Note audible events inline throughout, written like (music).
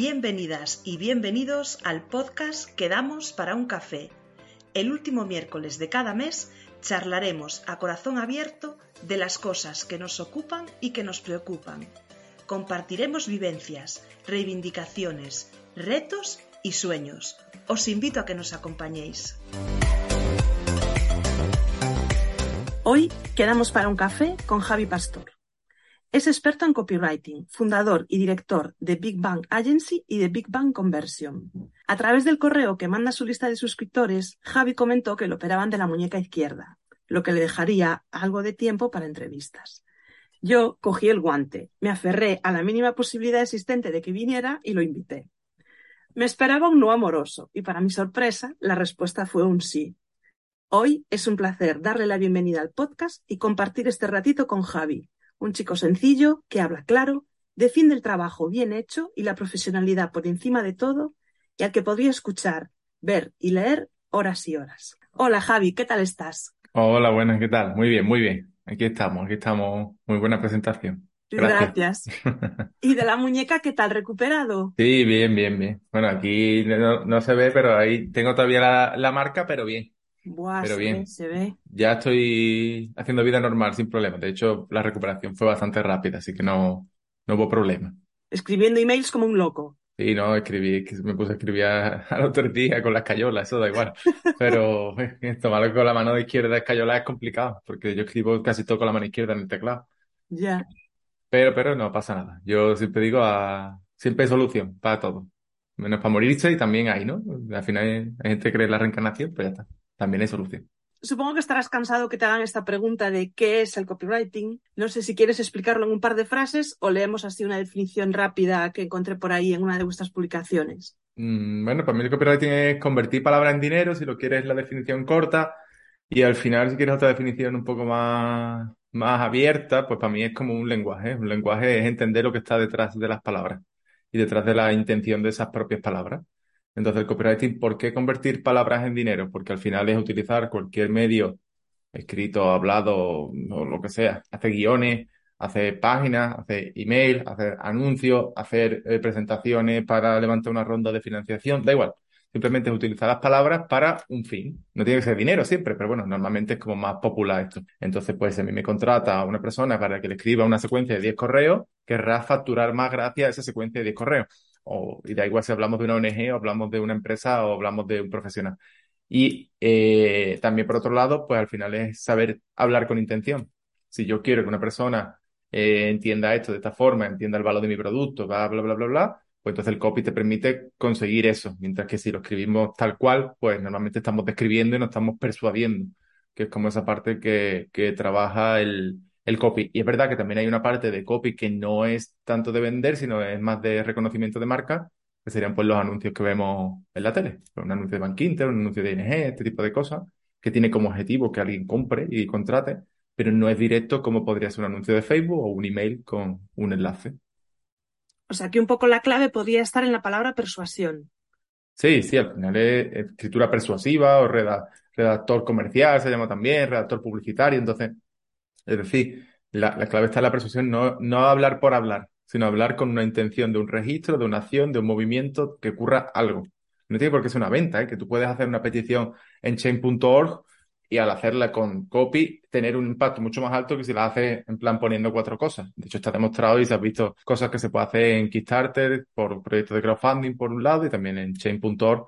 Bienvenidas y bienvenidos al podcast Quedamos para un café. El último miércoles de cada mes charlaremos a corazón abierto de las cosas que nos ocupan y que nos preocupan. Compartiremos vivencias, reivindicaciones, retos y sueños. Os invito a que nos acompañéis. Hoy quedamos para un café con Javi Pastor. Es experto en copywriting, fundador y director de Big Bang Agency y de Big Bang Conversion. A través del correo que manda su lista de suscriptores, Javi comentó que lo operaban de la muñeca izquierda, lo que le dejaría algo de tiempo para entrevistas. Yo cogí el guante, me aferré a la mínima posibilidad existente de que viniera y lo invité. Me esperaba un no amoroso y para mi sorpresa la respuesta fue un sí. Hoy es un placer darle la bienvenida al podcast y compartir este ratito con Javi, un chico sencillo, que habla claro, defiende el trabajo bien hecho y la profesionalidad por encima de todo, y al que podría escuchar, ver y leer horas y horas. Hola Javi, ¿qué tal estás? Hola, buenas, ¿qué tal? Muy bien, muy bien. Aquí estamos, aquí estamos. Muy buena presentación. Gracias. ¿Y de la (laughs) muñeca qué tal? ¿Recuperado? Sí, bien, bien, bien. Bueno, aquí no, se ve, pero ahí tengo todavía la, la marca, pero bien. Buah, Pero bien, se ve. Ya estoy haciendo vida normal sin problema. De hecho, la recuperación fue bastante rápida, así que no, no hubo problema. Escribiendo emails como un loco. Sí, no, escribí, me puse a escribir a, (laughs) la otra tía con la escayola, eso da igual. Pero (laughs) tomarlo con la mano izquierda escayola es complicado, porque yo escribo casi todo con la mano izquierda en el teclado. Ya. Pero, pero no pasa nada. Yo siempre digo, a, siempre hay solución para todo. Menos para morirse y también hay, ¿no? Al final hay, hay gente que cree en la reencarnación, pues ya está también hay solución. Supongo que estarás cansado que te hagan esta pregunta de qué es el copywriting. No sé si quieres explicarlo en un par de frases o leemos así una definición rápida que encontré por ahí en una de vuestras publicaciones. Mm, bueno, para mí el copywriting es convertir palabras en dinero, si lo quieres la definición corta, y al final si quieres otra definición un poco más, más abierta, pues para mí es como un lenguaje. Un lenguaje es entender lo que está detrás de las palabras y detrás de la intención de esas propias palabras. Entonces, el copywriting, ¿por qué convertir palabras en dinero? Porque al final es utilizar cualquier medio, escrito, hablado o lo que sea, hacer guiones, hacer páginas, hacer email, hacer anuncios, hacer eh, presentaciones para levantar una ronda de financiación, da igual. Simplemente es utilizar las palabras para un fin. No tiene que ser dinero siempre, pero bueno, normalmente es como más popular esto. Entonces, pues, a mí me contrata una persona para que le escriba una secuencia de 10 correos, querrá facturar más gracias a esa secuencia de 10 correos y da igual si hablamos de una ONG o hablamos de una empresa o hablamos de un profesional. Y eh, también, por otro lado, pues al final es saber hablar con intención. Si yo quiero que una persona eh, entienda esto de esta forma, entienda el valor de mi producto, bla, bla, bla, bla, bla, pues entonces el copy te permite conseguir eso. Mientras que si lo escribimos tal cual, pues normalmente estamos describiendo y no estamos persuadiendo, que es como esa parte que, que trabaja el, el copy. Y es verdad que también hay una parte de copy que no es tanto de vender, sino es más de reconocimiento de marca, que serían pues los anuncios que vemos en la tele. Un anuncio de Bank Inter, un anuncio de ING, este tipo de cosas, que tiene como objetivo que alguien compre y contrate, pero no es directo como podría ser un anuncio de Facebook o un email con un enlace. O sea que un poco la clave podría estar en la palabra persuasión. Sí, sí, al final es escritura persuasiva o redactor comercial, se llama también, redactor publicitario, entonces es decir, la, clave está en la persuasión, no, no hablar por hablar, sino hablar con una intención de un registro, de una acción, de un movimiento, que ocurra algo. No tiene por qué ser una venta, ¿eh? que tú puedes hacer una petición en chain.org y al hacerla con copy tener un impacto mucho más alto que si la haces en plan poniendo cuatro cosas. De hecho, está demostrado y se ha visto cosas que se puede hacer en Kickstarter por proyectos de crowdfunding por un lado y también en chain.org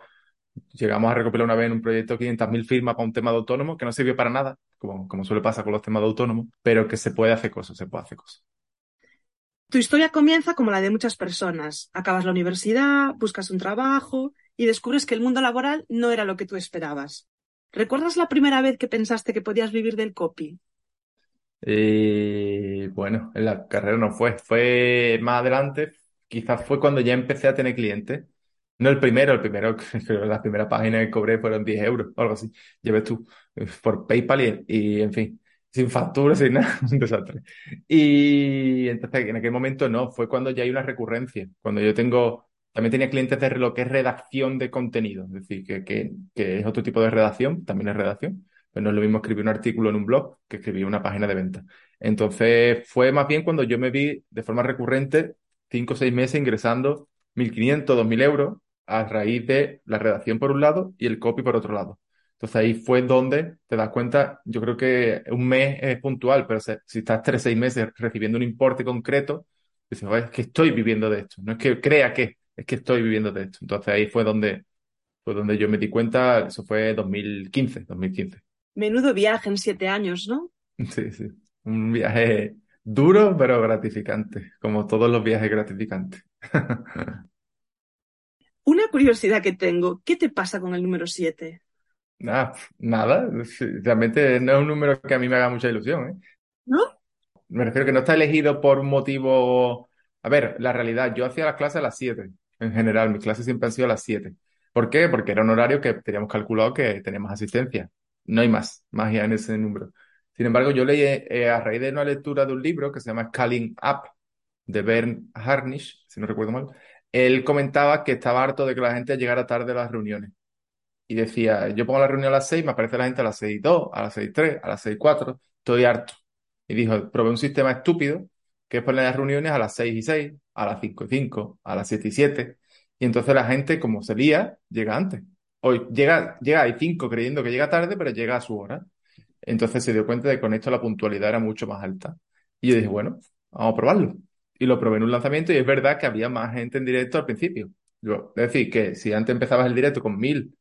llegamos a recopilar una vez en un proyecto 500.000 firmas para un tema de autónomo que no sirvió para nada, como, como suele pasar con los temas de autónomo, pero que se puede hacer cosas, se puede hacer cosas. Tu historia comienza como la de muchas personas. Acabas la universidad, buscas un trabajo y descubres que el mundo laboral no era lo que tú esperabas. ¿Recuerdas la primera vez que pensaste que podías vivir del copy? Eh, bueno, en la carrera no fue, fue más adelante, quizás fue cuando ya empecé a tener clientes no el primero, el primero, (laughs) la primera página que cobré fueron 10 euros o algo así. Lleves tú por PayPal y, en fin, sin factura, sin nada, (laughs) un desastre. Y entonces en aquel momento no, fue cuando ya hay una recurrencia, cuando yo tengo, también tenía clientes de lo que es redacción de contenido, es decir, que, que, que es otro tipo de redacción, también es redacción, pero no es lo mismo escribir un artículo en un blog que escribir una página de venta. Entonces fue más bien cuando yo me vi de forma recurrente cinco o seis meses ingresando 1.500, 2.000 euros a raíz de la redacción por un lado y el copy por otro lado. Entonces ahí fue donde te das cuenta, yo creo que un mes es puntual, pero si estás tres, seis meses recibiendo un importe concreto, dices, es que estoy viviendo de esto, no es que crea que, es que estoy viviendo de esto. Entonces ahí fue donde, fue donde yo me di cuenta, eso fue 2015, 2015. Menudo viaje en siete años, ¿no? (laughs) Sí, sí. Un viaje duro, pero gratificante, como todos los viajes gratificantes. (laughs) Una curiosidad que tengo, ¿qué te pasa con el número 7? Nada, nada, realmente no es un número que a mí me haga mucha ilusión, ¿eh? ¿No? Me refiero que no está elegido por un motivo... A ver, la realidad, yo hacía las clases a las 7, en general, mis clases siempre han sido a las 7. ¿Por qué? Porque era un horario que teníamos calculado que teníamos asistencia. No hay más magia en ese número. Sin embargo, yo leí eh, a raíz de una lectura de un libro que se llama Scaling Up, de Bern Harnish, si no recuerdo mal, él comentaba que estaba harto de que la gente llegara tarde a las reuniones y decía, yo pongo la reunión a las 6, me aparece la gente a las 6 y 2, a las 6 y 3, a las 6 y 4, estoy harto. Y dijo, probé un sistema estúpido que es poner las reuniones a las 6 y 6, a las 5 y 5, a las 7 y 7. Y entonces la gente, como se lía, llega antes. Hoy llega, llega hay 5 creyendo que llega tarde, pero llega a su hora. Entonces se dio cuenta de que con esto la puntualidad era mucho más alta. Y yo dije, bueno, vamos a probarlo. Y lo probé en un lanzamiento y es verdad que había más gente en directo al principio. es decir, que si antes empezabas el directo con 1000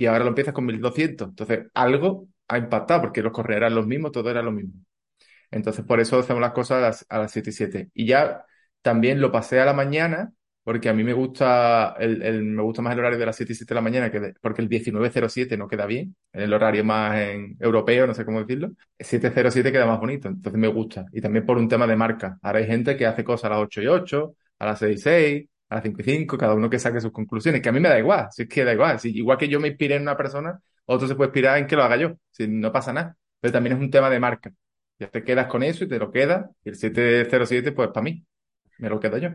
y ahora lo empiezas con 1200. Entonces, algo ha impactado porque los correos eran los mismos, todo era lo mismo. Entonces, por eso hacemos las cosas a las, a las 7 y 7. Y ya también lo pasé a la mañana porque a mí me gusta el, me gusta más el horario de las 7 y 7 de la mañana que porque el 1907 no queda bien, el horario más en europeo, no sé cómo decirlo. El 707 queda más bonito, entonces me gusta. Y también por un tema de marca. Ahora hay gente que hace cosas a las 8 y 8, a las 6 y 6, a las 5 y 5, cada uno que saque sus conclusiones, que a mí me da igual, si es que da igual, si, igual que yo me inspiré en una persona, otro se puede inspirar en que lo haga yo, si no pasa nada, pero también es un tema de marca, ya te quedas con eso y te lo quedas, y el 707 pues para mí, me lo quedo yo.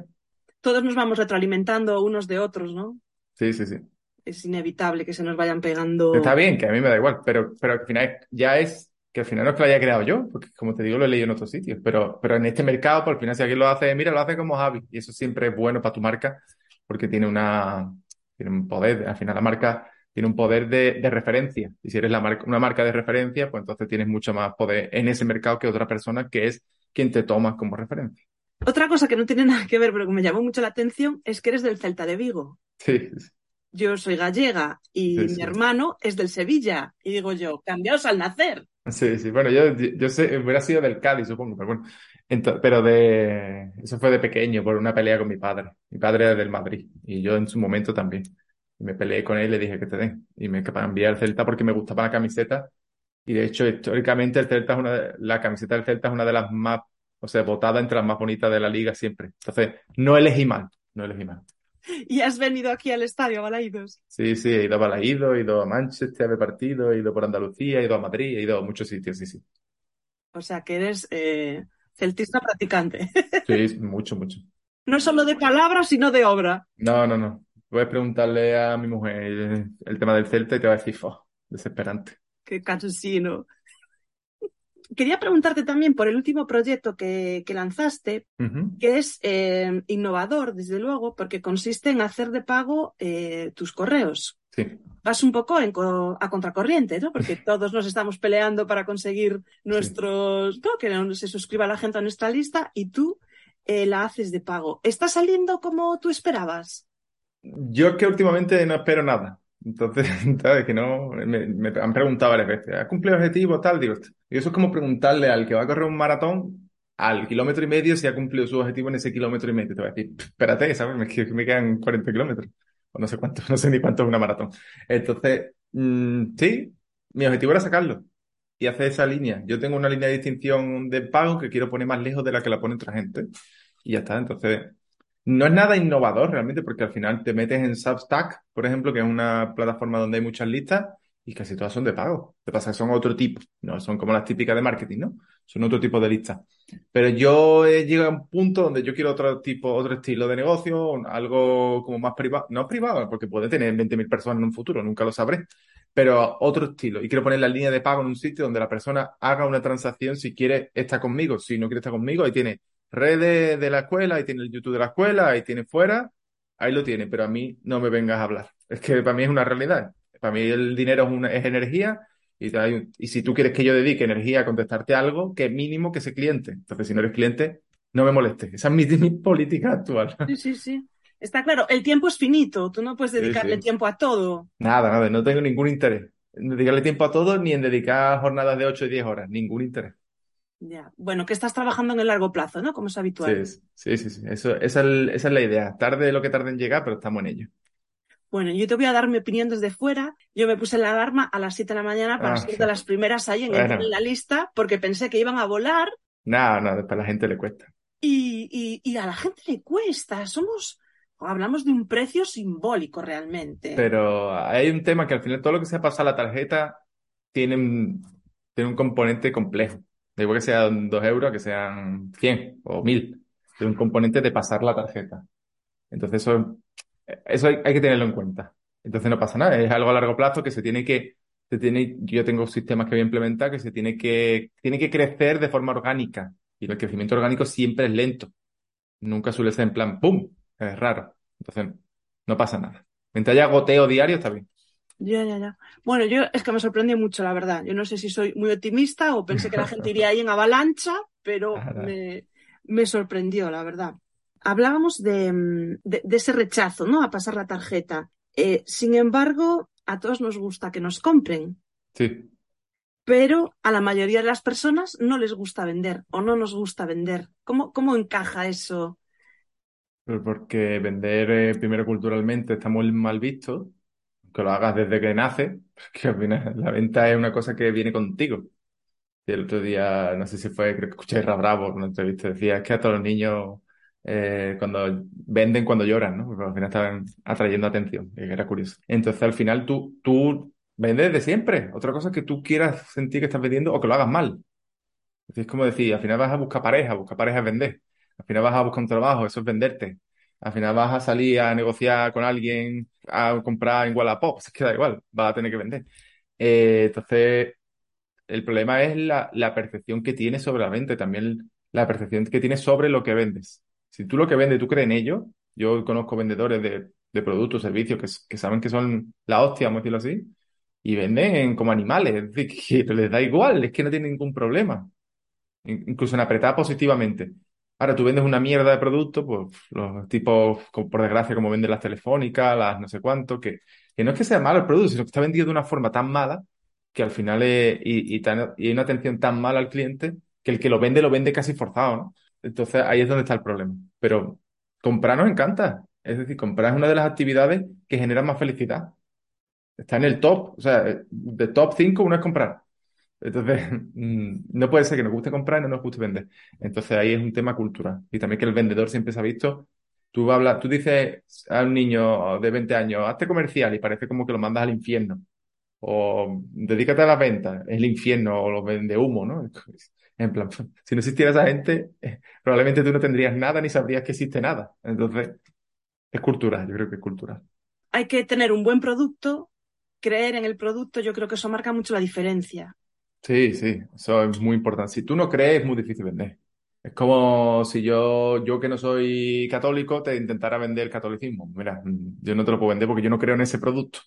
Todos nos vamos retroalimentando unos de otros, ¿no? Sí, sí, sí. Es inevitable que se nos vayan pegando. Está bien, que a mí me da igual, pero, pero al final ya es que al final no es que lo haya creado yo, porque como te digo, lo he leído en otros sitios, pero, pero en este mercado, por al final, si alguien lo hace, mira, lo hace como Javi, y eso siempre es bueno para tu marca, porque tiene una, tiene un poder, al final la marca tiene un poder de, de referencia, y si eres la marca, una marca de referencia, pues entonces tienes mucho más poder en ese mercado que otra persona que es quien te toma como referencia. Otra cosa que no tiene nada que ver, pero que me llamó mucho la atención, es que eres del Celta de Vigo. Sí. Yo soy gallega y mi hermano es del Sevilla. Y digo yo, cambiaos al nacer. Sí, sí, bueno, yo, yo sé, hubiera sido del Cádiz, supongo, pero bueno, pero de, eso fue de pequeño, por una pelea con mi padre. Mi padre era del Madrid y yo en su momento también. Y me peleé con él y le dije que te den. Y me cambié al Celta porque me gustaba la camiseta. Y de hecho, históricamente el Celta es una, la camiseta del Celta es una de las más, o sea, votada entre las más bonitas de la liga siempre. Entonces, no elegí mal, no elegí mal. (laughs) ¿Y has venido aquí al estadio, a Balaídos? Sí, sí, he ido a Balaídos, he ido a Manchester a ver partido, he ido por Andalucía, he ido a Madrid, he ido a muchos sitios, sí, sí. O sea, que eres eh, celtista practicante. Sí, (laughs) mucho, mucho. No solo de palabras, sino de obra. No, no, no. Puedes preguntarle a mi mujer el, tema del Celta y te va a decir, ¡oh! Desesperante. Qué cansino quería preguntarte también por el último proyecto que, lanzaste, que es eh, innovador, desde luego, porque consiste en hacer de pago eh, tus correos. Sí. Vas un poco a contracorriente, ¿no? Porque (laughs) todos nos estamos peleando para conseguir nuestros, que se suscriba la gente a nuestra lista y tú eh, la haces de pago. ¿Está saliendo como tú esperabas? Yo es que últimamente no espero nada. Entonces, (laughs) ¿sabes? Que no, me, han preguntado varias veces, ¿has cumplido el objetivo tal? Digo, y eso es como preguntarle al que va a correr un maratón al kilómetro y medio si ha cumplido su objetivo en ese kilómetro y medio. Te va a decir, espérate, ¿sabes? Me, (laughs) me quedan 40 kilómetros. O no sé cuánto, (laughs) no sé ni cuánto es una maratón. Entonces, mm, sí, mi objetivo era sacarlo y hacer esa línea. Yo tengo una línea de distinción de pago que quiero poner más lejos de la que la pone otra gente. Y ya está. Entonces, no es nada innovador realmente, porque al final te metes en Substack, por ejemplo, que es una plataforma donde hay muchas listas y casi todas son de pago. Te pasa que son otro tipo, no son como las típicas de marketing, ¿no? Son otro tipo de listas. Pero yo he llegado a un punto donde yo quiero otro tipo, otro estilo de negocio, algo como más privado, no privado, porque puede tener 20.000 personas en un futuro, nunca lo sabré, pero otro estilo. Y quiero poner la línea de pago en un sitio donde la persona haga una transacción si quiere estar conmigo, si no quiere estar conmigo, ahí tiene redes de la escuela, ahí tiene el YouTube de la escuela, ahí tiene fuera, ahí lo tiene, pero a mí no me vengas a hablar. Es que para mí es una realidad. Para mí el dinero es, una, es energía y, y si tú quieres que yo dedique energía a contestarte algo, que mínimo que ese cliente. Entonces, si no eres cliente, no me moleste. Esa es mi, (laughs) mi política actual. Sí, sí, sí. Está claro, el tiempo es finito, tú no puedes dedicarle Sí, sí. tiempo a todo. Nada, nada, no tengo ningún interés en dedicarle tiempo a todo ni en dedicar jornadas de 8 y 10 horas, ningún interés. Ya. Bueno, que estás trabajando en el largo plazo, ¿no? Como es habitual. Sí, sí, sí, sí. Eso, esa, es, el- esa es la idea. Tarde lo que tarde en llegar, pero estamos en ello. Bueno, yo te voy a dar mi opinión desde fuera. Yo me puse la alarma a las 7 de la mañana para Ah, ser de las primeras ahí en, Bueno. en la lista porque pensé que iban a volar Nada, nada, para la gente le cuesta. y, y- y a la gente le cuesta. Somos, hablamos de un precio simbólico realmente. Pero hay un tema que al final todo lo que se pasa a la tarjeta tiene un componente complejo. Da igual que sean 2 euros, que sean 100 o 1000. Tiene un componente de pasar la tarjeta. Entonces eso, eso hay, hay que tenerlo en cuenta. Entonces no pasa nada. Es algo a largo plazo que se tiene que, se tiene, yo tengo sistemas que voy a implementar que se tiene que, tiene que crecer de forma orgánica. Y el crecimiento orgánico siempre es lento. Nunca suele ser en plan, ¡pum! Es raro. Entonces, no pasa nada. Mientras haya goteo diario, está bien. Ya, ya, ya. Bueno, yo es que me sorprendió mucho, la verdad. Yo no sé si soy muy optimista o pensé que la gente iría ahí en avalancha, pero (laughs) me, me sorprendió, la verdad. Hablábamos de, mm, de- de ese rechazo, ¿no? A pasar la tarjeta. Eh, sin embargo, a todos nos gusta que nos compren, Sí. pero a la mayoría de las personas no les gusta vender o no nos gusta vender. ¿Cómo, cómo encaja eso? Pero porque vender, eh, primero culturalmente, está muy mal visto. Que lo hagas desde que nace, (laughs) que al final la venta es una cosa que viene contigo. Y el otro día, no sé si fue, creo que escuché a Ra Bravo en una entrevista, decía, es que a todos los niños, eh, cuando venden cuando lloran, ¿no? Porque al final estaban atrayendo atención, y era curioso. Entonces, al final, tú, tú vendes de siempre. Otra cosa es que tú quieras sentir que estás vendiendo o que lo hagas mal. Es como decir, al final vas a buscar pareja, buscar pareja es vender. Al final vas a buscar un trabajo, eso es venderte. Al final vas a salir a negociar con alguien, a comprar en Wallapop, es que da igual, vas a tener que vender. Eh, entonces, el problema es la, percepción que tienes sobre la venta, también la percepción que tienes sobre lo que vendes. Si tú lo que vendes, tú crees en ello, yo conozco vendedores de, productos, servicios que, que saben que son la hostia, vamos a decirlo así, y venden como animales, es decir, (laughs) que les da igual, es que no tienen ningún problema in- incluso en apretar positivamente. Ahora tú vendes una mierda de producto, pues los tipos, por desgracia, como venden las telefónicas, las no sé cuánto, que, que no es que sea malo el producto, sino que está vendido de una forma tan mala que al final es, y, y, tan- y hay una atención tan mala al cliente que el que lo vende lo vende casi forzado, ¿no? Entonces ahí es donde está el problema. Pero comprar nos encanta. Es decir, comprar es una de las actividades que genera más felicidad. Está en el top, o sea, de top 5 uno es comprar. Entonces, (laughs) mm, no puede ser que nos guste comprar y no nos guste vender. Entonces ahí es un tema cultural. Y también que el vendedor siempre se ha visto, tú hablas, tú dices a un niño de 20 años, hazte comercial y parece como que lo mandas al infierno. O dedícate a las ventas, el infierno o lo vende humo, ¿no? (laughs) En plan, (laughs) si no existiera esa gente, probablemente tú no tendrías nada ni sabrías que existe nada. Entonces, es cultural, yo creo que es cultural. Hay que tener un buen producto, creer en el producto, yo creo que eso marca mucho la diferencia. Sí, sí, eso es muy importante. Si tú no crees, es muy difícil vender. Es como si yo, yo que no soy católico, te intentara vender el catolicismo. Mira, yo no te lo puedo vender porque yo no creo en ese producto.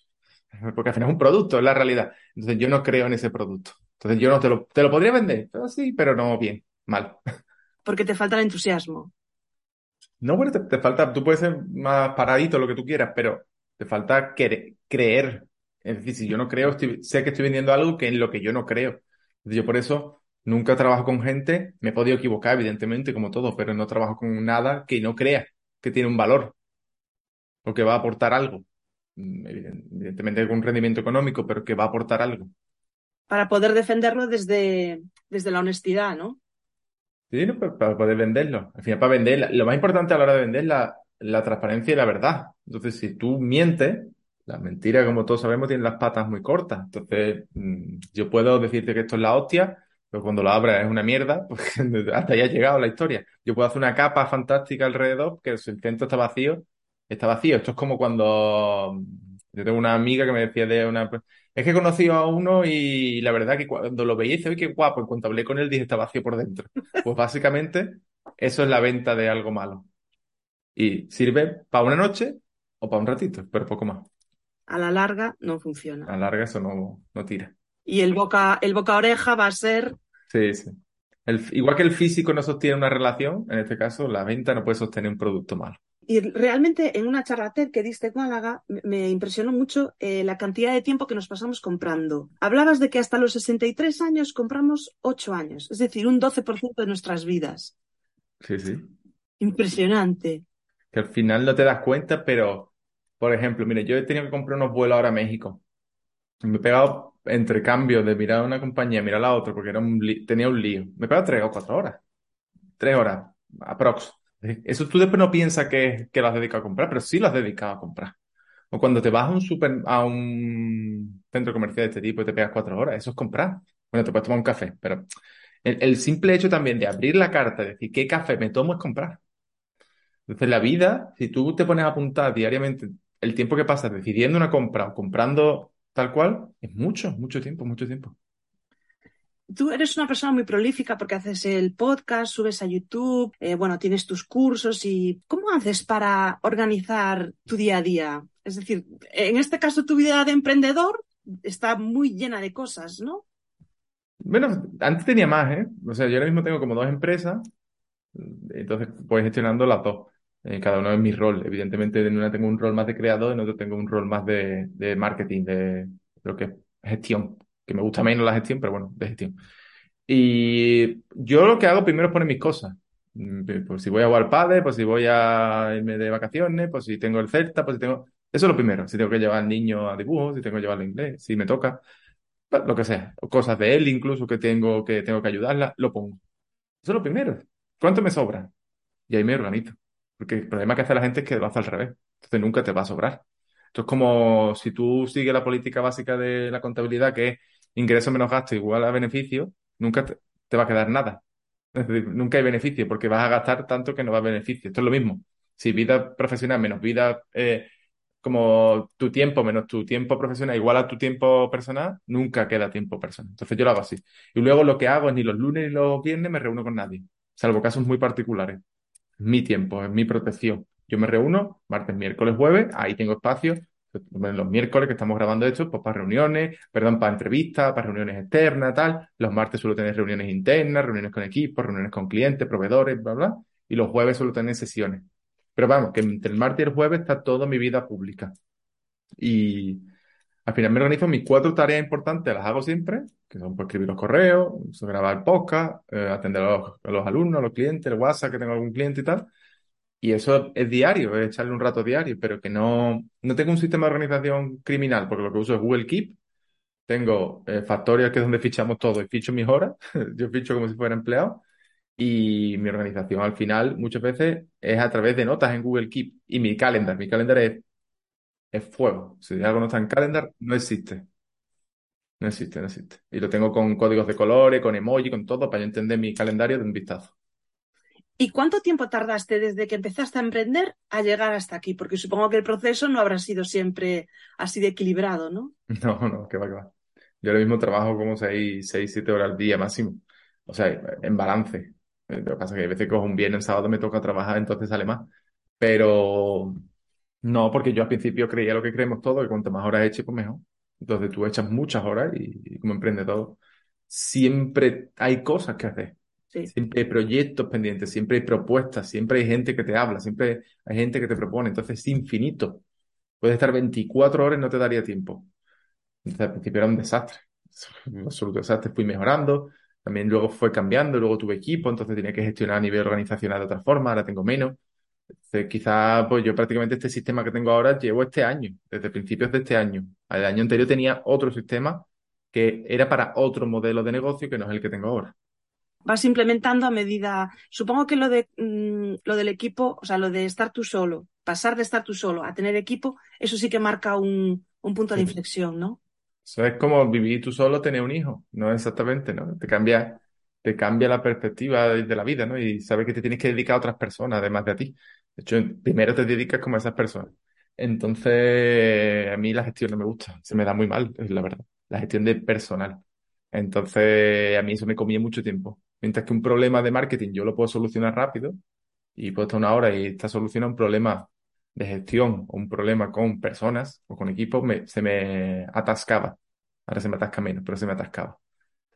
(laughs) Porque al final es un producto, es la realidad. Entonces yo no creo en ese producto. Entonces yo no te lo, te lo podría vender, pero sí, pero no bien, mal. (laughs) porque te falta el entusiasmo. No, bueno, te, te falta, tú puedes ser más paradito, lo que tú quieras, pero te falta creer. Es decir, si yo no creo, estoy- sé que estoy vendiendo algo que en lo que yo no creo. Yo por eso nunca trabajo con gente, me he podido equivocar, evidentemente, como todo, pero no trabajo con nada que no crea que tiene un valor o que va a aportar algo. Mm, eviden- Evidentemente un rendimiento económico, pero que va a aportar algo. Para poder defenderlo desde, desde la honestidad, ¿no? Sí, ¿no? Para, para poder venderlo. Al final, para vender, lo más importante a la hora de vender es la, la transparencia y la verdad. Entonces, si tú mientes, la mentira, como todos sabemos, tiene las patas muy cortas. Entonces, mm, yo puedo decirte que esto es la hostia, pero cuando lo abras es una mierda, (laughs) pues hasta ahí ha llegado la historia. Yo puedo hacer una capa fantástica alrededor, que el centro está vacío, está vacío. Esto es como cuando mm, yo tengo una amiga que me decía de una... Es que he conocido a uno y la verdad que cuando lo veía dice, uy, qué guapo. En cuanto hablé con él dije, está vacío por dentro. (laughs) Pues básicamente eso es la venta de algo malo. Y sirve para una noche o para un ratito, pero poco más. A la larga no funciona. A la larga eso no, no tira. Y el boca, el boca oreja va a ser. Sí, sí. El, igual que el físico no sostiene una relación, en este caso la venta no puede sostener un producto malo. Y realmente en una charla TED que diste en Málaga me impresionó mucho eh, la cantidad de tiempo que nos pasamos comprando. Hablabas de que hasta los 63 años compramos 8 años, es decir, un 12% de nuestras vidas. Sí, sí. Impresionante. Que al final no te das cuenta, pero, por ejemplo, mire, yo he tenido que comprar unos vuelos ahora a México. Me he pegado entre cambios de mirar a una compañía, mirar a la otra, porque era tenía un lío. Me he pegado tres o cuatro horas. Tres horas, aprox. Eso tú después no piensas que, que lo has dedicado a comprar, pero sí lo has dedicado a comprar. O cuando te vas a un super, a un centro comercial de este tipo y te pegas cuatro horas, eso es comprar. Bueno, te puedes tomar un café, pero el, el simple hecho también de abrir la carta y decir qué café me tomo es comprar. Entonces, la vida, si tú te pones a apuntar diariamente el tiempo que pasas decidiendo una compra o comprando tal cual, es mucho, mucho tiempo, mucho tiempo tú eres una persona muy prolífica porque haces el podcast, subes a YouTube, eh, bueno, tienes tus cursos y ¿cómo haces para organizar tu día a día? Es decir, en este caso tu vida de emprendedor está muy llena de cosas, ¿no? Bueno, antes tenía más, ¿eh? O sea, yo ahora mismo tengo como dos empresas, entonces voy gestionando las dos, eh, cada uno en mi rol. Evidentemente, en una tengo un rol más de creador, en otro tengo un rol más de, marketing, de lo que es gestión que me gusta menos la gestión, pero bueno, de gestión. Y yo lo que hago primero es poner mis cosas. Mm, pues si voy a jugar padre, pues si voy a irme de vacaciones, pues si tengo el Celta, pues si tengo... Eso es lo primero. Si tengo que llevar al niño a dibujo, si tengo que llevarlo a inglés, si me toca, lo que sea. O cosas de él incluso que tengo que, tengo que ayudarla, lo pongo. Eso es lo primero. ¿Cuánto me sobra? Y ahí me organizo. Porque el problema que hace la gente es que lo hace al revés. Entonces nunca te va a sobrar. Esto es como si tú sigues la política básica de la contabilidad, que es ingreso menos gasto igual a beneficio, nunca te, va a quedar nada. Es decir, nunca hay beneficio porque vas a gastar tanto que no va a beneficio. Esto es lo mismo. Si vida profesional menos vida, eh, como tu tiempo menos tu tiempo profesional igual a tu tiempo personal, nunca queda tiempo personal. Entonces yo lo hago así. Y luego lo que hago es ni los lunes ni los viernes me reúno con nadie, salvo casos muy particulares. Mi tiempo, es mi protección. Yo me reúno martes, miércoles, jueves, ahí tengo espacio los miércoles que estamos grabando esto, pues para reuniones, perdón, para entrevistas, para reuniones externas, tal. Los martes suelo tener reuniones internas, reuniones con equipos, reuniones con clientes, proveedores, bla, bla. Y los jueves suelo tener sesiones. Pero vamos, que entre el martes y el jueves está toda mi vida pública. Y al final me organizo mis cuatro tareas importantes, las hago siempre, que son pues, escribir los correos, grabar podcast, eh, atender a los, alumnos, a los clientes, el WhatsApp que tengo algún cliente y tal. Y eso es diario, es echarle un rato diario, pero que no, no tengo un sistema de organización criminal, porque lo que uso es Google Keep. Tengo eh, Factorial, que es donde fichamos todo, y ficho mis horas. (laughs) Yo ficho como si fuera empleado. Y mi organización al final muchas veces es a través de notas en Google Keep y mi calendar. Mi calendar es, es fuego. Si algo no está en calendar, no existe. No existe, no existe. Y lo tengo con códigos de colores, con emoji, con todo, para yo entender mi calendario de un vistazo. ¿Y cuánto tiempo tardaste desde que empezaste a emprender a llegar hasta aquí? Porque supongo que el proceso no habrá sido siempre así de equilibrado, ¿no? (laughs) No, no, que va, que va. Yo ahora mismo trabajo como 6, 6, 7 horas al día máximo. O sea, en balance. Eh, lo que pasa es que a veces cojo un viernes, sábado me toca trabajar, entonces sale más. Pero no, porque yo al principio creía lo que creemos todos, que cuanto más horas eche, pues mejor. Entonces tú echas muchas horas y, y como emprendedor siempre hay cosas que hacer. Siempre hay proyectos pendientes, siempre hay propuestas, siempre hay gente que te habla, siempre hay gente que te propone. Entonces es infinito. Puedes estar 24 horas y no te daría tiempo. Entonces al principio era un desastre. Un absoluto desastre. Fui mejorando. También luego fue cambiando. Luego tuve equipo. Entonces tenía que gestionar a nivel organizacional de otra forma. Ahora tengo menos. Entonces, quizá, pues yo prácticamente este sistema que tengo ahora llevo este año, desde principios de este año. El año anterior tenía otro sistema que era para otro modelo de negocio que no es el que tengo ahora vas implementando a medida. Supongo que lo de mm, lo del equipo, o sea, lo de estar tú solo, pasar de estar tú solo a tener equipo, eso sí que marca un, un punto de inflexión, ¿no? Eso es como vivir tú solo, tener un hijo, no exactamente, ¿no? Te cambia, te cambia la perspectiva de, la vida, ¿no? Y sabes que te tienes que dedicar a otras personas, además de a ti. De hecho, primero te dedicas como a esas personas. Entonces, a mí la gestión no me gusta, se me da muy mal, es la verdad. La gestión de personal. Entonces, a mí eso me comía mucho tiempo. Mientras que un problema de marketing yo lo puedo solucionar rápido y puedo estar una hora y esta soluciona un problema de gestión o un problema con personas o con equipos, se me atascaba. Ahora se me atasca menos, pero se me atascaba.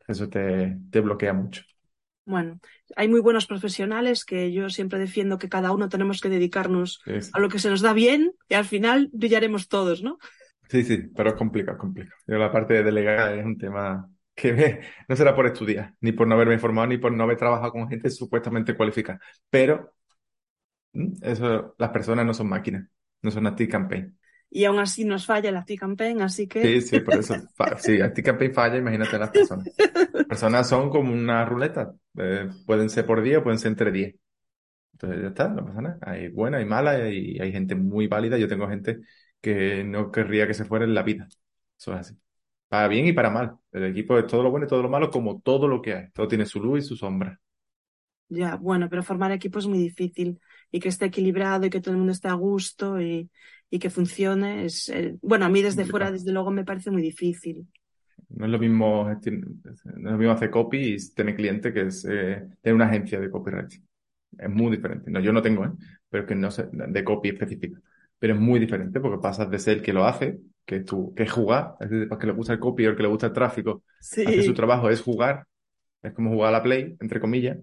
Eso te, te bloquea mucho. Bueno, hay muy buenos profesionales que yo siempre defiendo que cada uno tenemos que dedicarnos Sí, a lo que se nos da bien y al final brillaremos todos, ¿no? Sí, sí, pero es complicado, es complicado. Yo la parte de delegar es un tema que me- no será por estudiar, ni por no haberme informado, ni por no haber trabajado con gente supuestamente cualificada. Pero mm, eso, las personas no son máquinas, no son active campaign. Y aún así nos falla el Active Campaign, así que Sí, sí, por eso. Si active campaign falla, imagínate las personas. Las personas son como una ruleta. eh, pueden ser por día, pueden ser entre 10. Entonces ya está, no pasa nada. Hay buena, hay mala y hay gente muy válida. Yo tengo gente que no querría que se fuera en la vida. Eso es así. Para bien y para mal. El equipo es todo lo bueno y todo lo malo, como todo lo que hay. Todo tiene su luz y su sombra. ya, bueno, pero formar equipo es muy difícil y que esté equilibrado y que todo el mundo esté a gusto y, y que funcione es, eh, bueno, a mí desde fuera, desde luego, me parece muy difícil. No es lo mismo, no es lo mismo hacer copy y tener cliente que es eh, tener una agencia de copyright. Es muy diferente. No, yo no tengo, ¿eh? Pero que no sé, de copy específica. Pero es muy diferente porque pasas de ser el que lo hace, que es tú, que es jugar, es decir, para que le gusta el copy o el que le gusta el tráfico, hace su Sí, trabajo es jugar, es como jugar a la Play, entre comillas,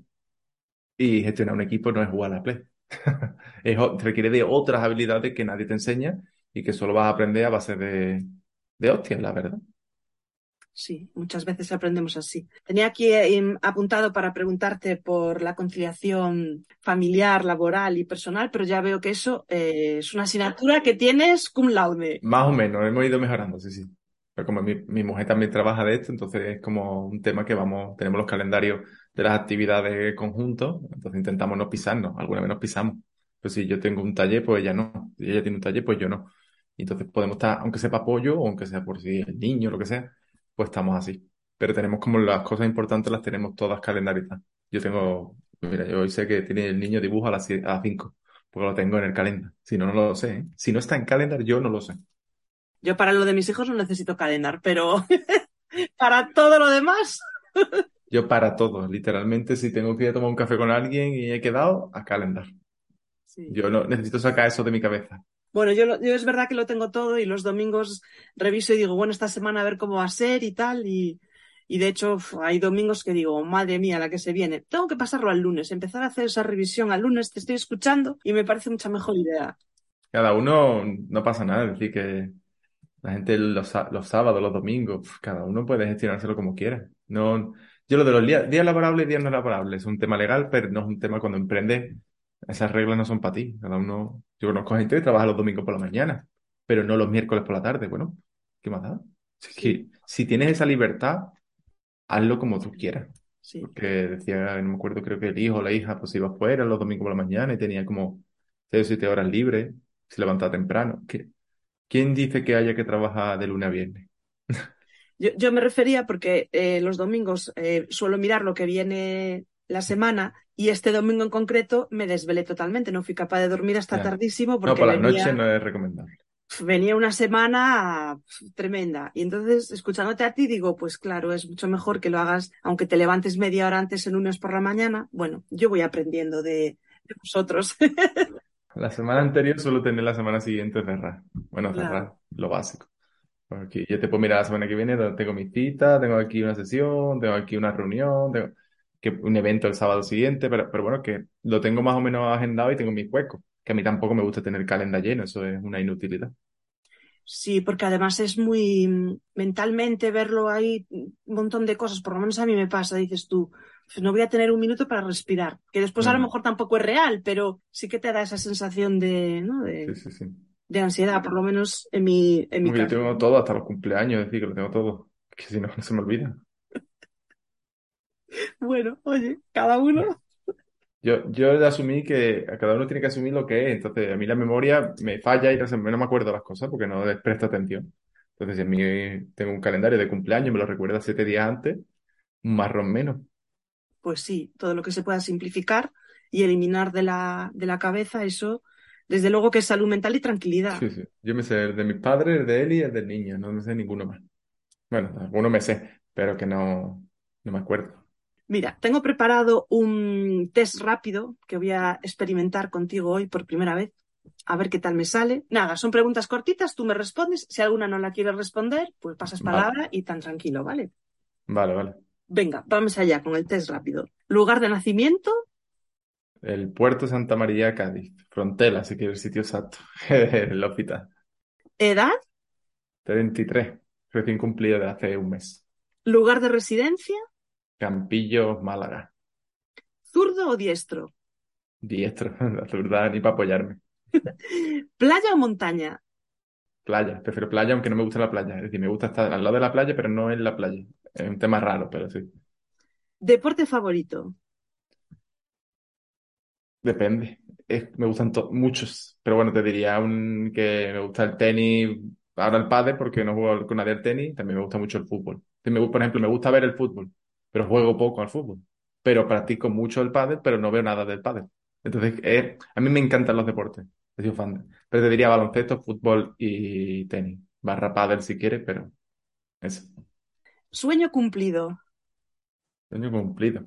y gestionar un equipo no es jugar a la Play. (laughs) Es, requiere de otras habilidades que nadie te enseña y que solo vas a aprender a base de, de hostias, la verdad. sí, muchas veces aprendemos así. Tenía aquí eh, apuntado para preguntarte por la conciliación familiar, laboral y personal, pero ya veo que eso eh, es una asignatura que tienes cum laude. Más o menos, hemos ido mejorando, sí, sí. Pero como mi, mi mujer también trabaja de esto, entonces es como un tema que vamos, tenemos los calendarios de las actividades conjuntos, entonces intentamos no pisarnos, alguna vez nos pisamos. Pues si yo tengo un taller, pues ella no. Si ella tiene un taller, pues yo no. Entonces podemos estar, aunque sea para apoyo, o aunque sea por si el niño, lo que sea, pues estamos así. Pero tenemos como las cosas importantes, las tenemos todas calendarizadas. Yo tengo, mira, yo hoy sé que tiene el niño dibujo a las 5, porque lo tengo en el calendario. Si no, no lo sé, ¿eh? Si no está en calendario, yo no lo sé. Yo para lo de mis hijos no necesito calendar, pero (laughs) para todo lo demás, Yo para todo, literalmente, si tengo que ir a tomar un café con alguien y he quedado, a calendar. sí. Yo no necesito sacar eso de mi cabeza. Bueno, yo, lo- yo es verdad que lo tengo todo y los domingos reviso y digo, bueno, esta semana a ver cómo va a ser y tal. Y, y de hecho, hay domingos que digo, madre mía, la que se viene. Tengo que pasarlo al lunes, empezar a hacer esa revisión al lunes, te estoy escuchando y me parece mucha mejor idea. Cada uno, no pasa nada, es decir, que la gente los, los sábados, los domingos, cada uno puede gestionárselo como quiera. No, yo lo de los días, días laborables y días no laborables es un tema legal, pero no es un tema cuando emprendes. Esas reglas no son para ti. Cada uno, yo conozco gente que trabaja los domingos por la mañana, pero no los miércoles por la tarde. Bueno, ¿qué más da? Si que si tienes esa libertad, hazlo como tú quieras. Sí. Porque decía, no me acuerdo, creo que el hijo o la hija pues iba fuera los domingos por la mañana y tenía como seis o siete horas libres, se levantaba temprano. ¿Qué- ¿Quién dice que haya que trabajar de lunes a viernes? (laughs) Yo, yo me refería porque eh, los domingos eh, suelo mirar lo que viene la semana y este domingo en concreto me desvelé totalmente. No fui capaz de dormir hasta Ya. tardísimo No, porque por la venía, noche no es recomendable. venía una semana tremenda. Y entonces, escuchándote a ti, digo, pues claro, es mucho mejor que lo hagas, aunque te levantes media hora antes el lunes por la mañana. Bueno, yo voy aprendiendo de, de vosotros. La semana anterior suelo tener la semana siguiente cerrada. Bueno, Claro. cerrada, lo básico. Porque yo te puedo mirar la semana que viene, donde tengo mi cita, tengo aquí una sesión, tengo aquí una reunión, tengo que un evento el sábado siguiente, pero, pero bueno, que lo tengo más o menos agendado y tengo mis huecos. Que a mí tampoco me gusta tener calendario lleno, eso es una inutilidad. Sí, porque además es muy mm, mentalmente verlo ahí, un montón de cosas, por lo menos a mí me pasa, dices tú, "Pues no voy a tener un minuto para respirar, que después a lo mejor tampoco es real, pero sí que te da esa sensación de, ¿no? de, Sí, sí, sí. De ansiedad, por lo menos en mi, en mi yo caso. tengo todo hasta los cumpleaños, es decir, que lo tengo todo. Que si no, no se me olvida. (laughs) Bueno, oye, cada uno. Yo, yo asumí que cada uno tiene que asumir lo que es. Entonces, a mí la memoria me falla y no, me acuerdo las cosas porque no les presto atención. Entonces, si a mí tengo un calendario de cumpleaños, me lo recuerda siete días antes, un marrón menos. Pues sí, todo lo que se pueda simplificar y eliminar de la, de la cabeza, eso, desde luego que es salud mental y tranquilidad. Sí, sí. Yo me sé el de mis padres, el de él y el del niño. No me sé ninguno más. Bueno, alguno me sé, pero que no, no me acuerdo. Mira, tengo preparado un test rápido que voy a experimentar contigo hoy por primera vez. A ver qué tal me sale. Nada, son preguntas cortitas, tú me respondes. Si alguna no la quieres responder, pues pasas Vale. palabra y tan tranquilo, ¿vale? Vale, vale. Venga, vamos allá con el test rápido. Lugar de nacimiento, El puerto Santa María, Cádiz. Frontela, si quieres el sitio exacto. (laughs) El hospital. edad, 33. Recién cumplido de hace un mes. lugar de residencia, Campillo, Málaga. zurdo o diestro, Diestro, (laughs) la zurda, ni para apoyarme. (laughs) playa o montaña, Playa, prefiero playa, aunque no me gusta la playa. Es decir, me gusta estar al lado de la playa, pero no en la playa. Es un tema raro, pero sí. deporte favorito, Depende. Es- me gustan muchos, pero bueno, te diría un, que me gusta el tenis, ahora el pádel porque no juego con nadie al tenis, también me gusta mucho el fútbol. Me por ejemplo, me gusta ver el fútbol, pero juego poco al fútbol. Pero practico mucho el pádel, pero no veo nada del pádel. Entonces, eh, a mí me encantan los deportes, he sido fan. de- Pero te diría baloncesto, fútbol y tenis. Barra pádel si quieres, pero eso. sueño cumplido, Sueño cumplido.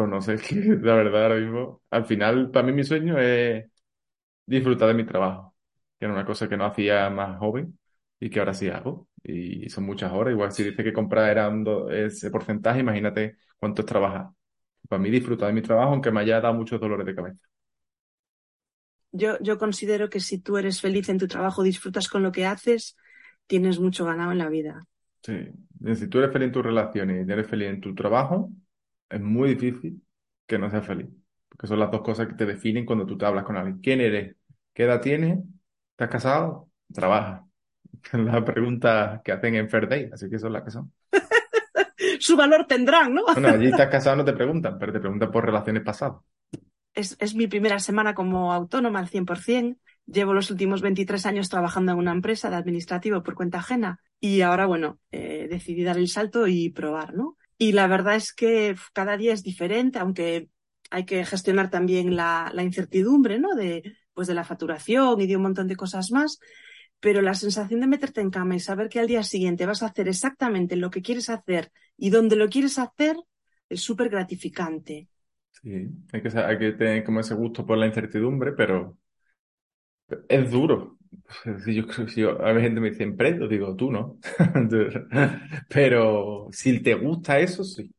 Pues no sé, (laughs) es que la verdad ahora mismo, al final, para mí mi sueño es disfrutar de mi trabajo, que era una cosa que no hacía más joven y que ahora sí hago. Y son muchas horas. Igual si dice que comprar era un do- ese porcentaje, imagínate cuánto es trabajar. Para mí disfrutar de mi trabajo, aunque me haya dado muchos dolores de cabeza. Yo, yo considero que si tú eres feliz en tu trabajo, disfrutas con lo que haces, tienes mucho ganado en la vida. Sí. Si tú eres feliz en tus relaciones y eres feliz en tu trabajo, es muy difícil que no seas feliz. Porque son las dos cosas que te definen cuando tú te hablas con alguien. ¿Quién eres? ¿Qué edad tienes? ¿Estás casado? Trabaja. (laughs) Son las preguntas que hacen en Fair Day, así que son las que son. (laughs) Su valor tendrán, ¿no? Bueno, allí estás casado no te preguntan, pero te preguntan por relaciones pasadas. Es, es mi primera semana como autónoma al 100%. Llevo los últimos 23 años trabajando en una empresa de administrativo por cuenta ajena y ahora, bueno, eh, decidí dar el salto y probar, ¿no? Y la verdad es que cada día es diferente, aunque hay que gestionar también la, incertidumbre, ¿no? De, pues de la facturación y de un montón de cosas más. Pero la sensación de meterte en cama y saber que al día siguiente vas a hacer exactamente lo que quieres hacer y donde lo quieres hacer es súper gratificante. Sí, hay que, hay que tener como ese gusto por la incertidumbre, pero es duro. (laughs) Yo creo si yo- a veces gente me dice emprendo, digo tú no. (laughs) Pero si te gusta eso, sí.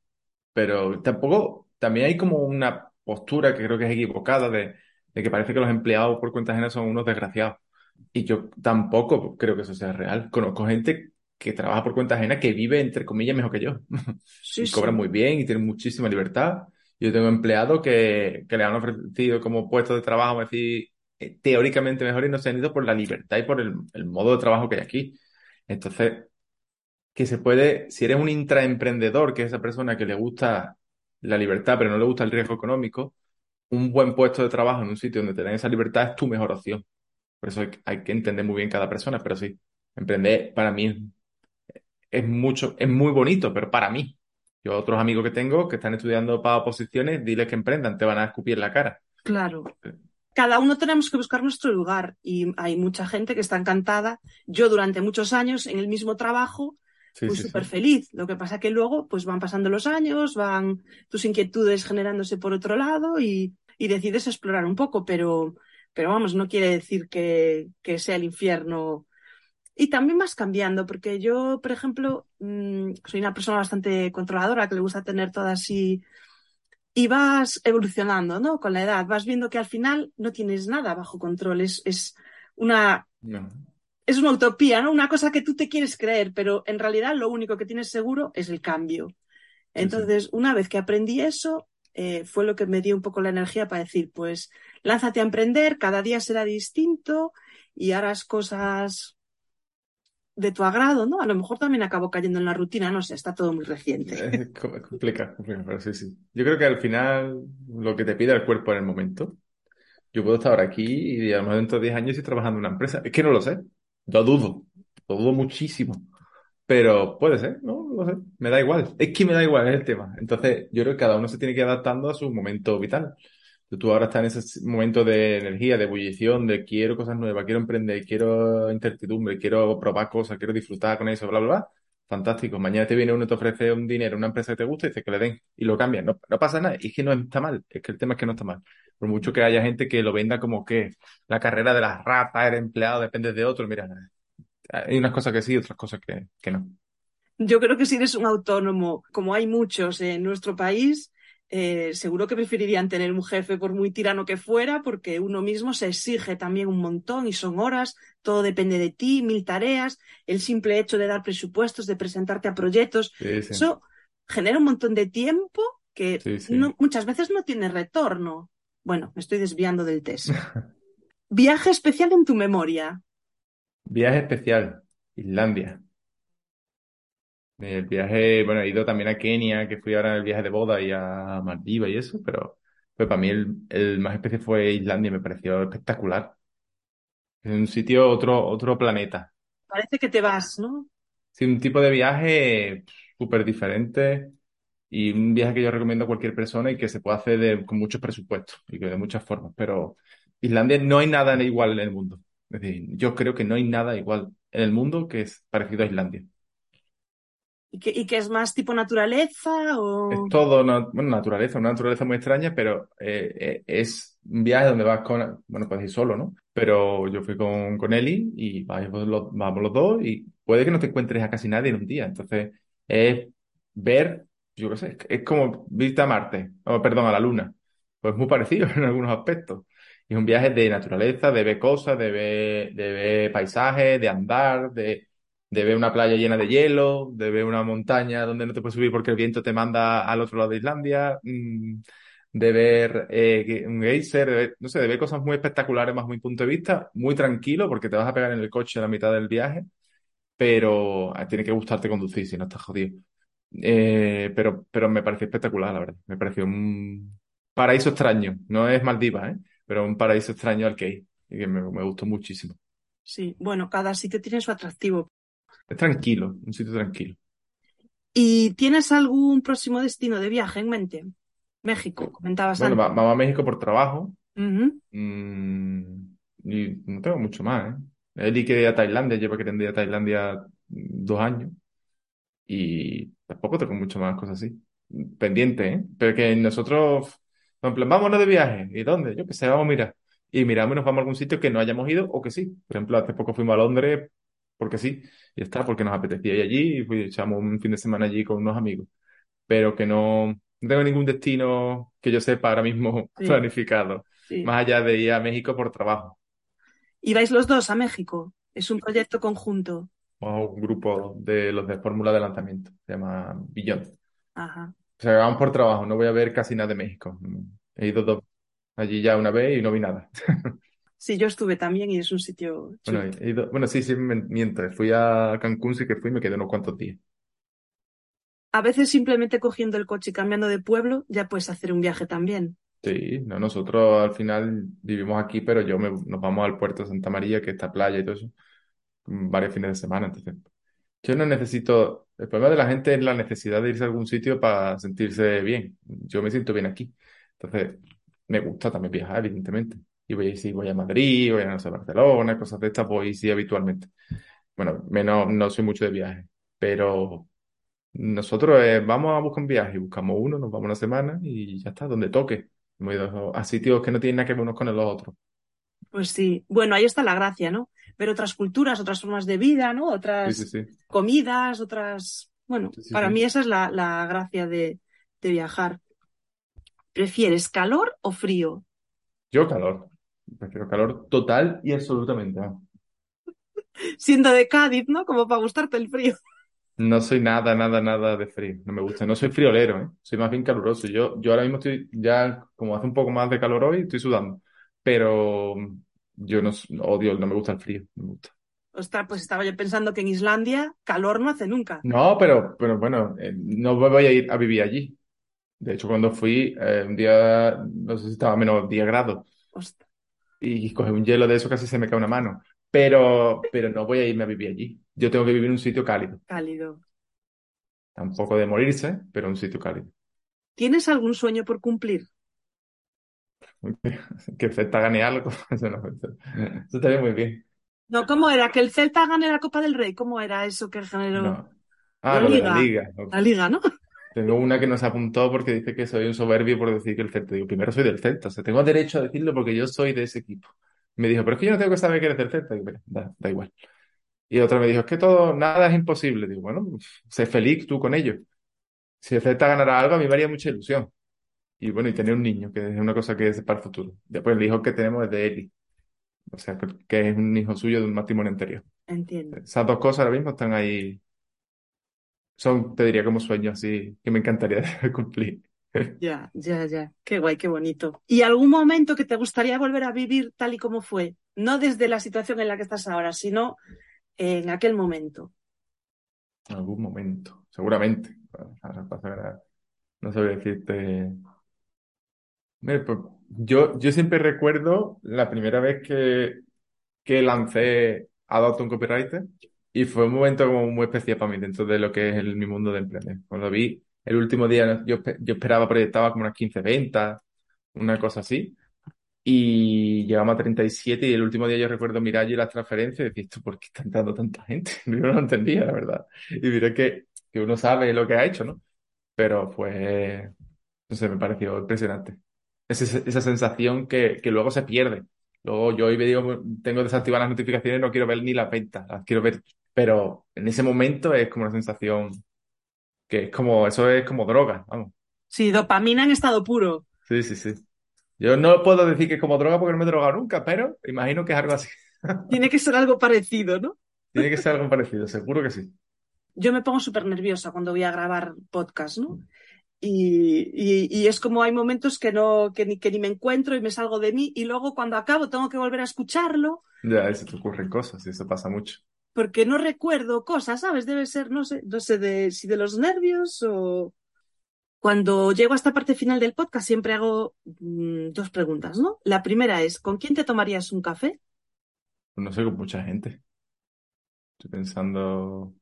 Pero tampoco, también hay como una postura que creo que es equivocada de, de que parece que los empleados por cuenta ajena son unos desgraciados. Y yo tampoco creo que eso sea real. Conozco gente que trabaja por cuenta ajena que vive, entre comillas, mejor que yo. (laughs) Sí, y sí. cobran muy bien y tienen muchísima libertad. Yo tengo empleados que, que le han ofrecido como puestos de trabajo, a decir, eh, teóricamente mejor y no se han ido por la libertad y por el, el modo de trabajo que hay aquí. Entonces, que se puede, si eres un intraemprendedor, que es esa persona que le gusta la libertad, pero no le gusta el riesgo económico, un buen puesto de trabajo en un sitio donde te den esa libertad es tu mejor opción. Por eso hay, hay que entender muy bien cada persona, pero sí, emprender para mí es, es mucho, es muy bonito, pero para mí. Yo otros amigos que tengo que están estudiando para oposiciones, diles que emprendan, te van a escupir la cara. Claro. Cada uno tenemos que buscar nuestro lugar y hay mucha gente que está encantada. Yo durante muchos años en el mismo trabajo Sí, sí. súper feliz. Lo que pasa que luego pues van pasando los años, van tus inquietudes generándose por otro lado y, y decides explorar un poco, pero, pero vamos, no quiere decir que, que sea el infierno. Y también vas cambiando, porque yo, por ejemplo, mm, soy una persona bastante controladora que le gusta tener todo así y vas evolucionando, ¿no? Con la edad, vas viendo que al final no tienes nada bajo control, es, es una, No. es una utopía, ¿no? Una cosa que tú te quieres creer, pero en realidad lo único que tienes seguro es el cambio. sí. Entonces, una vez que aprendí eso, eh, fue lo que me dio un poco la energía para decir, pues, lánzate a emprender, cada día será distinto y harás cosas de tu agrado, ¿no? A lo mejor también acabo cayendo en la rutina, no sé, está todo muy reciente. (laughs) Es co- es complicado, complicado, pero sí, sí. Yo creo que al final lo que te pide el cuerpo en el momento. Yo puedo estar ahora aquí y a lo mejor dentro de 10 años estoy trabajando en una empresa. Es que no lo sé. Lo dudo. Lo dudo muchísimo. Pero puede ser, ¿no? No lo sé. Me da igual. Es que me da igual, es el tema. Entonces, yo creo que cada uno se tiene que ir adaptando a su momento vital. Tú ahora estás en ese momento de energía, de ebullición, de quiero cosas nuevas, quiero emprender, quiero incertidumbre, quiero probar cosas, quiero disfrutar con eso, bla, bla, bla. fantástico. Mañana te viene uno y te ofrece un dinero, una empresa que te gusta y dice que le den y lo cambian. No, no pasa nada. Y es que no está mal. Es que el tema es que no está mal. Por mucho que haya gente que lo venda como que la carrera de las ratas, eres empleado, depende de otro. Mira, hay unas cosas que sí, otras cosas que, que no. Yo creo que si eres un autónomo, como hay muchos en nuestro país, eh, seguro que preferirían tener un jefe por muy tirano que fuera, porque uno mismo se exige también un montón y son horas, todo depende de ti, mil tareas, el simple hecho de dar presupuestos, de presentarte a proyectos, Sí, sí. eso genera un montón de tiempo que Sí, sí. no- muchas veces no tiene retorno. Bueno, me estoy desviando del test. (laughs) Viaje especial en tu memoria. Viaje especial, Islandia. El viaje, bueno, he ido también a Kenia, que fui ahora en el viaje de boda y a Maldivas y eso, pero, pero para mí el, el más especial fue Islandia, me pareció espectacular. Es un sitio, otro, otro planeta. Parece que te vas, ¿no? Sí, un tipo de viaje súper diferente y un viaje que yo recomiendo a cualquier persona y que se puede hacer de- con muchos presupuestos y que de muchas formas. Pero Islandia no hay nada igual en el mundo. Es decir, yo creo que no hay nada igual en el mundo que es parecido a Islandia. ¿Y que, y que es más tipo naturaleza o...? Es todo, bueno, naturaleza, una naturaleza muy extraña, pero eh, eh, es un viaje donde vas con, bueno, puedes ir solo, ¿no? Pero yo fui con, con Eli y vamos los, vamos los dos y puede que no te encuentres a casi nadie en un día. Entonces, es ver, yo qué sé, es como vista a Marte, o perdón, a la Luna. Pues muy parecido (laughs) en algunos aspectos. Es un viaje de naturaleza, de ver cosas, de ver, de ver paisajes, de andar, de, de ver una playa llena de hielo, de ver una montaña donde no te puedes subir porque el viento te manda al otro lado de Islandia, mm, de ver eh, un geyser, de ver- no sé, de ver cosas muy espectaculares bajo mi punto de vista, muy tranquilo porque te vas a pegar en el coche a la mitad del viaje, pero ah, tiene que gustarte conducir si no estás jodido. Eh, pero, pero me pareció espectacular, la verdad. Me pareció un paraíso extraño. No es Maldivas, ¿eh? Pero un paraíso extraño al que ir. Y que me gustó muchísimo. Sí, bueno, cada sitio tiene su atractivo. Es tranquilo, un sitio tranquilo. ¿Y tienes algún próximo destino de viaje en mente? México, comentabas Bueno, antes. va- vamos a México por trabajo. Mm, y no tengo mucho más, ¿eh? Eli quiere ir a Tailandia, lleva queriendo ir a Tailandia dos años. Y tampoco tengo mucho más cosas así. Pendiente, ¿eh? Pero que nosotros, en plan, vámonos de viaje. ¿Y dónde? Yo que sé, vamos a mirar. Y miramos y nos vamos a algún sitio que no hayamos ido o que sí. Por ejemplo, hace poco fuimos a Londres porque sí. Y está, porque nos apetecía ir allí y echamos un fin de semana allí con unos amigos. Pero que no, no tengo ningún destino que yo sepa ahora mismo (laughs) Sí. planificado. Sí. Más allá de ir a México por trabajo. ¿Y vais los dos a México? Es un proyecto conjunto. Vamos un grupo de los de fórmula de lanzamiento. Se llama Beyond. Ajá. O sea, vamos por trabajo, no voy a ver casi nada de México. He ido dos, allí ya una vez y no vi nada. (laughs) Sí, yo estuve también y es un sitio chulo. Bueno, he ido, bueno, sí, sí, miento. Fui a Cancún, sí que fui y me quedé unos cuantos días. A veces simplemente cogiendo el coche y cambiando de pueblo ya puedes hacer un viaje también. Sí, no, nosotros al final vivimos aquí, pero yo me, nos vamos al puerto de Santa María, que está playa y todo eso, varios fines de semana. Entonces, yo no necesito, el problema de la gente es la necesidad de irse a algún sitio para sentirse bien. Yo me siento bien aquí. Entonces, me gusta también viajar, evidentemente. Y voy, si voy a Madrid, voy a, no sé, Barcelona, cosas de estas, voy sí habitualmente. Bueno, menos, no soy mucho de viaje, pero nosotros eh, vamos a buscar un viaje, buscamos uno, nos vamos una semana y ya está, donde toque. Hemos ido a sitios que no tienen nada que ver unos con los otros. Pues sí. Bueno, ahí está la gracia, ¿no? Ver otras culturas, otras formas de vida, ¿no? Otras sí, sí. comidas, otras... Bueno, para mí esa es la, la gracia de, de viajar. ¿Prefieres calor o frío? Yo calor. Prefiero calor total y absolutamente. ¿no? Siendo de Cádiz, ¿no? Como para gustarte el frío. (laughs) No soy nada, nada, nada de frío. No me gusta. No soy friolero, ¿eh? Soy más bien caluroso. Yo, yo ahora mismo estoy ya, como hace un poco más de calor hoy, estoy sudando. Pero yo no odio, no me gusta el frío. No me gusta. Ostras, pues estaba yo pensando que en Islandia calor no hace nunca. No, pero, pero bueno, eh, no voy a ir a vivir allí. De hecho, cuando fui, eh, un día, no sé si estaba a menos 10 grados. Ostras. Y coger un hielo de eso casi se me cae una mano. Pero, pero no voy a irme a vivir allí. Yo tengo que vivir en un sitio cálido. Cálido. Tampoco de morirse, pero un sitio cálido. ¿Tienes algún sueño por cumplir? (laughs) Que el Celta gane algo. (laughs) Eso no, eso, eso estaría muy bien. No, ¿cómo era? ¿Que el Celta gane la Copa del Rey? ¿Cómo era eso que generó? No. Ah, La lo de liga. la liga. La liga, ¿no? Tengo una que nos apuntó porque dice que soy un soberbio por decir que el Celta. Digo, primero soy del Celta, o sea, tengo derecho a decirlo porque yo soy de ese equipo. Me dijo, pero es que yo no tengo que saber que eres del Celta. Digo, "Mira, da, da igual. Y otra me dijo, es que todo, nada es imposible. Digo, bueno, sé feliz tú con ello. Si el Celta ganara algo, a mí me haría mucha ilusión. Y bueno, y tener un niño, que es una cosa que es para el futuro. Después el hijo que tenemos es de Eli. O sea, que es un hijo suyo de un matrimonio anterior. Entiendo. Esas dos cosas ahora mismo están ahí. Son, te diría, como sueños así que me encantaría (laughs) cumplir. Ya, ya, ya. Qué guay, qué bonito. ¿Y algún momento que te gustaría volver a vivir tal y como fue? No desde la situación en la que estás ahora, sino en aquel momento. En algún momento, seguramente. Ahora pasa ahora, no sabría decirte. Pues, yo, yo siempre recuerdo la primera vez que, que lancé Adopt un Copywriter y fue un momento como muy especial para mí dentro de lo que es el, mi mundo de emprender. Cuando vi el último día, yo, yo esperaba, proyectaba como unas 15 ventas, una cosa así, y llegamos a 37 y el último día yo recuerdo mirar allí las transferencias y decir, ¿esto por qué está entrando tanta gente? (laughs) Yo no lo entendía, la verdad. Y diré que, que uno sabe lo que ha hecho, ¿no? Pero pues, no sé, me pareció impresionante. Es esa, esa sensación que, que luego se pierde. Luego yo hoy me digo, tengo desactivadas las notificaciones, no quiero ver ni las ventas, las quiero ver. Pero en ese momento es como una sensación que es como, eso es como droga, vamos. Sí, dopamina en estado puro. Sí, sí, sí. Yo no puedo decir que es como droga porque no me he drogado nunca, pero imagino que es algo así. (laughs) Tiene que ser algo parecido, ¿no? Tiene que ser algo parecido, seguro que sí. Yo me pongo súper nerviosa cuando voy a grabar podcast, ¿no? Y, y- y es como hay momentos que no, que ni, que ni me encuentro y me salgo de mí y luego cuando acabo tengo que volver a escucharlo Ya, se te ocurren cosas y eso pasa mucho. Porque no recuerdo cosas, ¿sabes? Debe ser, no sé, no sé de, si de los nervios o... Cuando llego a esta parte final del podcast siempre hago mm, dos preguntas, ¿no? La primera es, ¿con quién te tomarías un café? No sé, con mucha gente. Estoy pensando,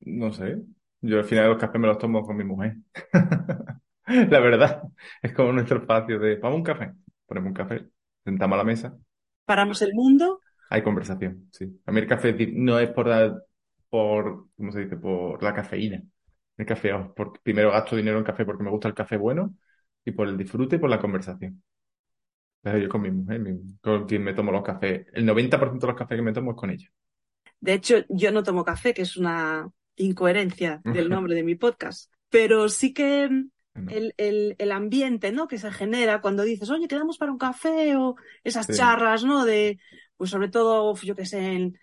no sé. Yo al final los cafés me los tomo con mi mujer. (laughs) La verdad, es como nuestro espacio de, vamos a un café, ponemos un café, sentamos a la mesa, Paramos el mundo. Hay conversación, sí. A mí el café no es por, la- por, ¿cómo se dice? Por la cafeína. El café, oh, porque primero gasto dinero en café porque me gusta el café bueno y por el disfrute y por la conversación. Entonces yo con mi mujer, mi- con quien me tomo los cafés. El 90% de los cafés que me tomo es con ella. De hecho, yo no tomo café, que es una incoherencia (laughs) del nombre de mi podcast, pero sí que el, el- el ambiente, ¿no? que se genera cuando dices, oye, quedamos para un café o esas Sí. charlas, ¿no? De, pues sobre todo, yo qué sé, en-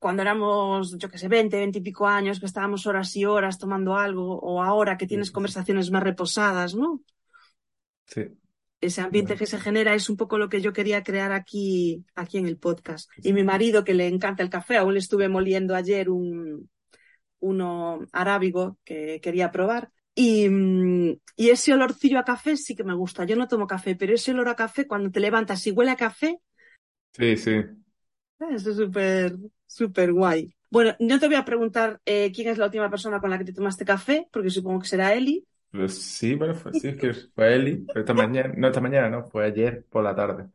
cuando éramos, yo qué sé, 20, 20 y pico años, que estábamos horas y horas tomando algo, o ahora que tienes conversaciones más reposadas, ¿no? Sí, Ese ambiente que se genera es un poco lo que yo quería crear aquí, aquí en el podcast. Sí, Y mi marido, que le encanta el café, aún le estuve moliendo ayer un, uno arábigo que quería probar. Y, mm, y ese olorcillo a café sí que me gusta. Yo no tomo café, pero ese olor a café, cuando te levantas y huele a café, sí, sí. eso es súper, súper guay. Bueno, no te voy a preguntar eh, quién es la última persona con la que te tomaste café, porque supongo que será Eli. Pues sí, bueno, fue, sí, es que fue Eli, pero esta mañana, no esta mañana, no, fue ayer por la tarde.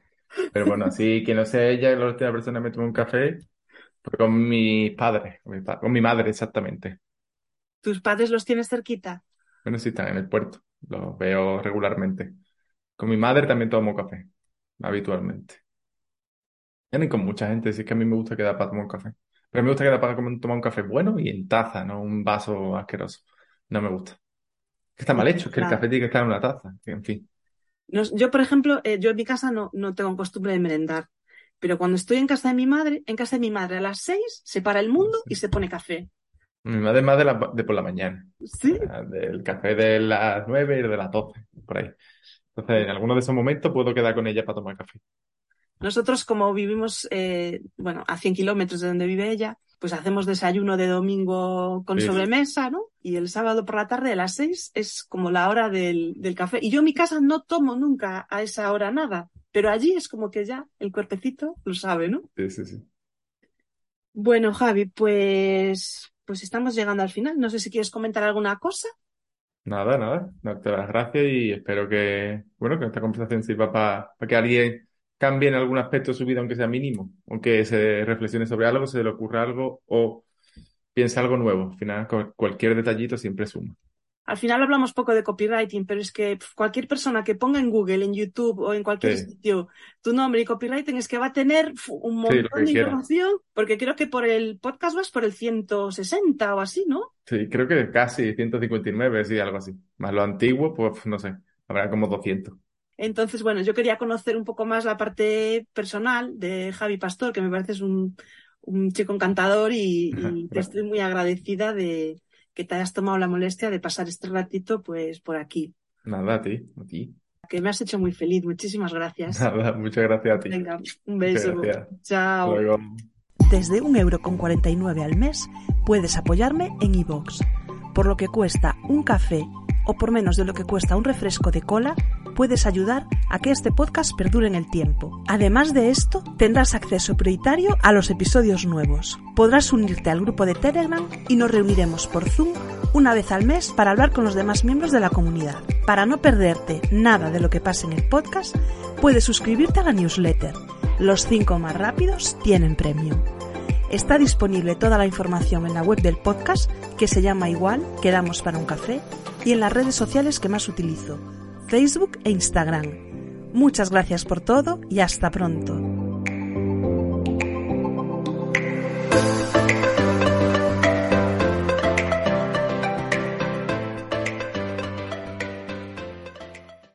Pero bueno, así que no sea ella, la última persona que me tomó un café fue con mis padres, con mi, pa- con mi madre exactamente. ¿Tus padres los tienes cerquita? Bueno, sí, están en el puerto, los veo regularmente. Con mi madre también tomo café, habitualmente. Ya ni con mucha gente, sí que a mí me gusta quedar para tomar un café. Pero me gusta quedar para tomar un café bueno y en taza, no un vaso asqueroso. No me gusta. Que está mal hecho, es que el Claro. café tiene que estar en una taza, que, en fin. Yo, por ejemplo, eh, yo en mi casa no, no tengo costumbre de merendar, pero cuando estoy en casa de mi madre, en casa de mi madre a las seis se para el mundo y se pone café. Mi madre es más de, la, de por la mañana. Sí, Ah, Del café de las 9 y de las 12, por ahí. Entonces, en alguno de esos momentos puedo quedar con ella para tomar café. Nosotros como vivimos, eh, bueno, a 100 kilómetros de donde vive ella, pues hacemos desayuno de domingo con Sí, sobremesa, ¿no? Y el sábado por la tarde a las seis es como la hora del, del café. Y yo en mi casa no tomo nunca a esa hora nada, pero allí es como que ya el cuerpecito lo sabe, ¿no? Sí, sí, sí. Bueno, Javi, pues, pues estamos llegando al final. No sé si quieres comentar alguna cosa. Nada, nada. Darte las gracias y espero que, bueno, que esta conversación sirva para que alguien cambie en algún aspecto de su vida, aunque sea mínimo, aunque se reflexione sobre algo, se le ocurra algo o piensa algo nuevo. Al final, cualquier detallito siempre suma. Al final hablamos poco de copywriting, pero es que cualquier persona que ponga en Google, en YouTube o en cualquier sitio tu nombre y copywriting es que va a tener un montón de información, porque creo que por el podcast vas por el 160 o así, ¿no? Sí, creo que casi 159, sí, algo así. Más lo antiguo, pues no sé, habrá como 200. Entonces, bueno, yo quería conocer un poco más la parte personal de Javi Pastor, que me parece un, un chico encantador y, (laughs) y te estoy muy agradecida de, que te hayas tomado la molestia de pasar este ratito pues por aquí. Nada, a ti, a ti. Que me has hecho muy feliz, muchísimas gracias. Nada, muchas gracias a ti. Venga, un beso. Chao. Desde un euro con 49 al mes puedes apoyarme en iVoox, por lo que cuesta un café o por menos de lo que cuesta un refresco de cola, puedes ayudar a que este podcast perdure en el tiempo. Además de esto, tendrás acceso prioritario a los episodios nuevos. Podrás unirte al grupo de Telegram y nos reuniremos por Zoom una vez al mes para hablar con los demás miembros de la comunidad. Para no perderte nada de lo que pasa en el podcast, puedes suscribirte a la newsletter. Los 5 más rápidos tienen premio. Está disponible toda la información en la web del podcast, que se llama igual, Quedamos para un café, y en las redes sociales que más utilizo, Facebook e Instagram. Muchas gracias por todo y hasta pronto.